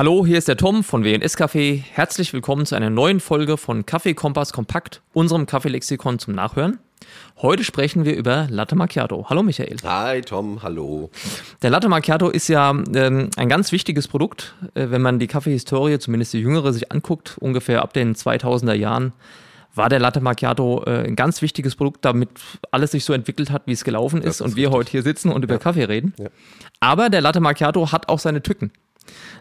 Hallo, hier ist der Tom von WNS Café. Herzlich willkommen zu einer neuen Folge von Kaffee Kompass Kompakt, unserem Kaffeelexikon zum Nachhören. Heute sprechen wir über Latte Macchiato. Hallo Michael. Hi Tom, hallo. Der Latte Macchiato ist ja ähm, ein ganz wichtiges Produkt, äh, wenn man die Kaffeehistorie, zumindest die jüngere, sich anguckt, ungefähr ab den 2000er Jahren war der Latte Macchiato äh, ein ganz wichtiges Produkt, damit alles sich so entwickelt hat, wie es gelaufen ist, ist und wir richtig. heute hier sitzen und über ja. Kaffee reden. Ja. Aber der Latte Macchiato hat auch seine Tücken.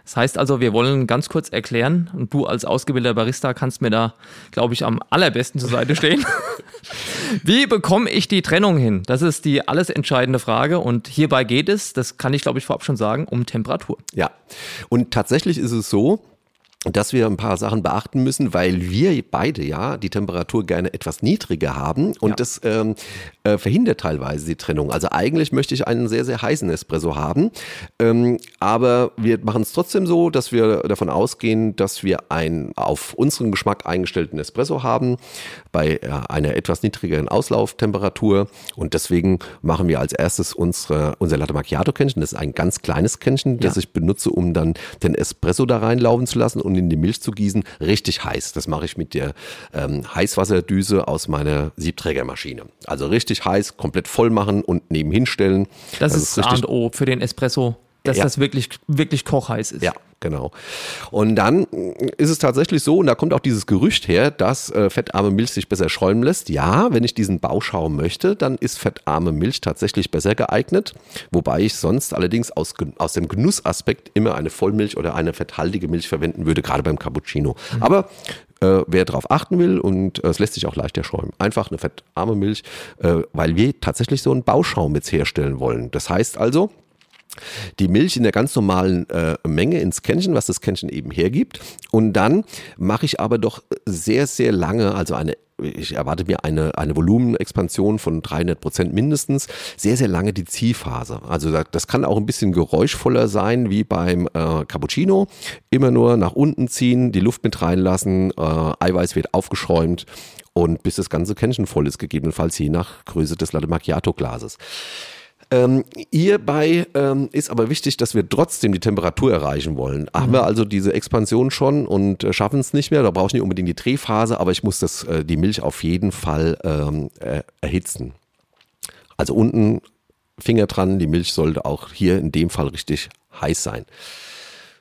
Das heißt also, wir wollen ganz kurz erklären, und du als ausgebildeter Barista kannst mir da, glaube ich, am allerbesten zur Seite stehen. Wie bekomme ich die Trennung hin? Das ist die alles entscheidende Frage. Und hierbei geht es, das kann ich, glaube ich, vorab schon sagen, um Temperatur. Ja, und tatsächlich ist es so, dass wir ein paar Sachen beachten müssen, weil wir beide ja die Temperatur gerne etwas niedriger haben und ja. das ähm, äh, verhindert teilweise die Trennung. Also eigentlich möchte ich einen sehr, sehr heißen Espresso haben, ähm, aber wir machen es trotzdem so, dass wir davon ausgehen, dass wir einen auf unseren Geschmack eingestellten Espresso haben bei äh, einer etwas niedrigeren Auslauftemperatur und deswegen machen wir als erstes unsere, unser Latte Macchiato Kännchen. Das ist ein ganz kleines Kännchen, ja. das ich benutze, um dann den Espresso da reinlaufen zu lassen und in die Milch zu gießen, richtig heiß. Das mache ich mit der ähm, Heißwasserdüse aus meiner Siebträgermaschine. Also richtig heiß, komplett voll machen und nebenhin stellen. Das, das ist A und O für den Espresso, dass ja. das wirklich, wirklich kochheiß ist. Ja, genau. Und dann ist es tatsächlich so, und da kommt auch dieses Gerücht her, dass äh, fettarme Milch sich besser schäumen lässt. Ja, wenn ich diesen Bauschaum möchte, dann ist fettarme Milch tatsächlich besser geeignet. Wobei ich sonst allerdings aus, aus dem Genussaspekt immer eine Vollmilch oder eine fetthaltige Milch verwenden würde, gerade beim Cappuccino. Mhm. Aber äh, wer darauf achten will und äh, es lässt sich auch leichter schäumen. Einfach eine fettarme Milch, äh, weil wir tatsächlich so einen Bauschaum jetzt herstellen wollen. Das heißt also, die Milch in der ganz normalen äh, Menge ins Kännchen, was das Kännchen eben hergibt. Und dann mache ich aber doch sehr, sehr lange, also eine ich erwarte mir eine, eine Volumenexpansion von 300 Prozent mindestens, sehr, sehr lange die Ziehphase. Also das kann auch ein bisschen geräuschvoller sein wie beim äh, Cappuccino. Immer nur nach unten ziehen, die Luft mit reinlassen, äh, Eiweiß wird aufgeschäumt und bis das ganze Kännchen voll ist, gegebenenfalls je nach Größe des Latte Macchiato Glases. Ähm, hierbei ähm, ist aber wichtig, dass wir trotzdem die Temperatur erreichen wollen. Mhm. Haben wir also diese Expansion schon und äh, schaffen es nicht mehr, da brauche ich nicht unbedingt die Drehphase, aber ich muss das, äh, die Milch auf jeden Fall ähm, äh, erhitzen. Also unten Finger dran, die Milch sollte auch hier in dem Fall richtig heiß sein.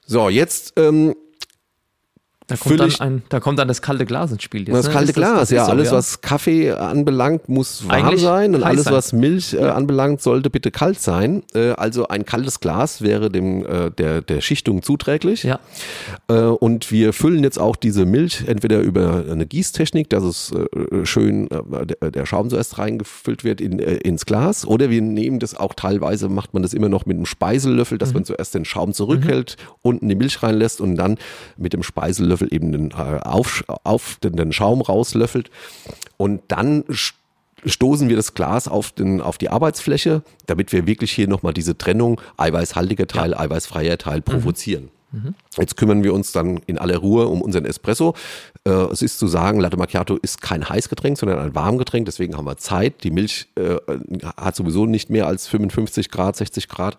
So, jetzt ähm, da kommt, dann ein, da kommt dann das kalte Glas ins Spiel. Jetzt, das ne? kalte Glas, das, das ja. So, alles, ja. was Kaffee anbelangt, muss warm Eigentlich sein und alles, sein. was Milch äh, anbelangt, sollte bitte kalt sein. Äh, also ein kaltes Glas wäre dem äh, der, der Schichtung zuträglich. Ja. Äh, und wir füllen jetzt auch diese Milch entweder über eine Gießtechnik, dass es äh, schön äh, der, der Schaum zuerst reingefüllt wird in, ins Glas, oder wir nehmen das auch teilweise, macht man das immer noch mit einem Speisellöffel, dass mhm. man zuerst den Schaum zurückhält, mhm. unten die Milch reinlässt und dann mit dem Speisellöffel Löffel eben den, äh, auf, auf den, den Schaum rauslöffelt und dann stoßen wir das Glas auf, den, auf die Arbeitsfläche, damit wir wirklich hier nochmal diese Trennung eiweißhaltiger Teil, ja. eiweißfreier Teil provozieren. Mhm. Mhm. Jetzt kümmern wir uns dann in aller Ruhe um unseren Espresso. Äh, es ist zu sagen, Latte Macchiato ist kein Heißgetränk, sondern ein Warmgetränk. Deswegen haben wir Zeit. Die Milch äh, hat sowieso nicht mehr als 55 Grad, 60 Grad.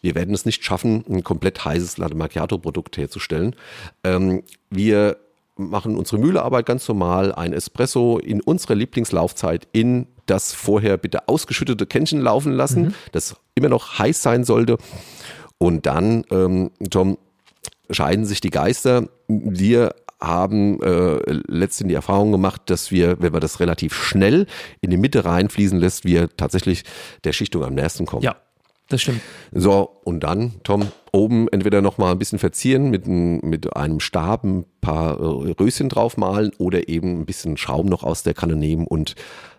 Wir werden es nicht schaffen, ein komplett heißes Latte Macchiato Produkt herzustellen. Ähm, wir machen unsere Mühlearbeit ganz normal, ein Espresso in unserer Lieblingslaufzeit in das vorher bitte ausgeschüttete Kännchen laufen lassen, mhm. das immer noch heiß sein sollte. Und dann, ähm, Tom, scheiden sich die Geister. Wir haben äh, letztendlich die Erfahrung gemacht, dass wir, wenn man das relativ schnell in die Mitte reinfließen lässt, wir tatsächlich der Schichtung am nächsten kommen. Ja, das stimmt. So, und dann, Tom, oben entweder noch mal ein bisschen verzieren mit, ein, mit einem Stab, ein paar äh, Röschen draufmalen oder eben ein bisschen Schaum noch aus der Kanne nehmen und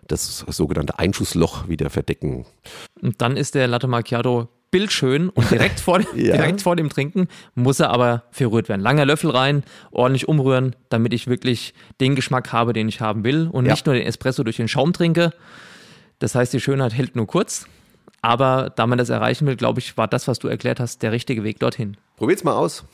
das sogenannte Einschussloch wieder verdecken. Und dann ist der Latte Macchiato bildschön und direkt vor, dem, ja. direkt vor dem Trinken muss er aber verrührt werden. Langer Löffel rein, ordentlich umrühren, damit ich wirklich den Geschmack habe, den ich haben will und ja. nicht nur den Espresso durch den Schaum trinke. Das heißt, die Schönheit hält nur kurz. Aber da man das erreichen will, glaube ich, war das, was du erklärt hast, der richtige Weg dorthin. Probiert's mal aus.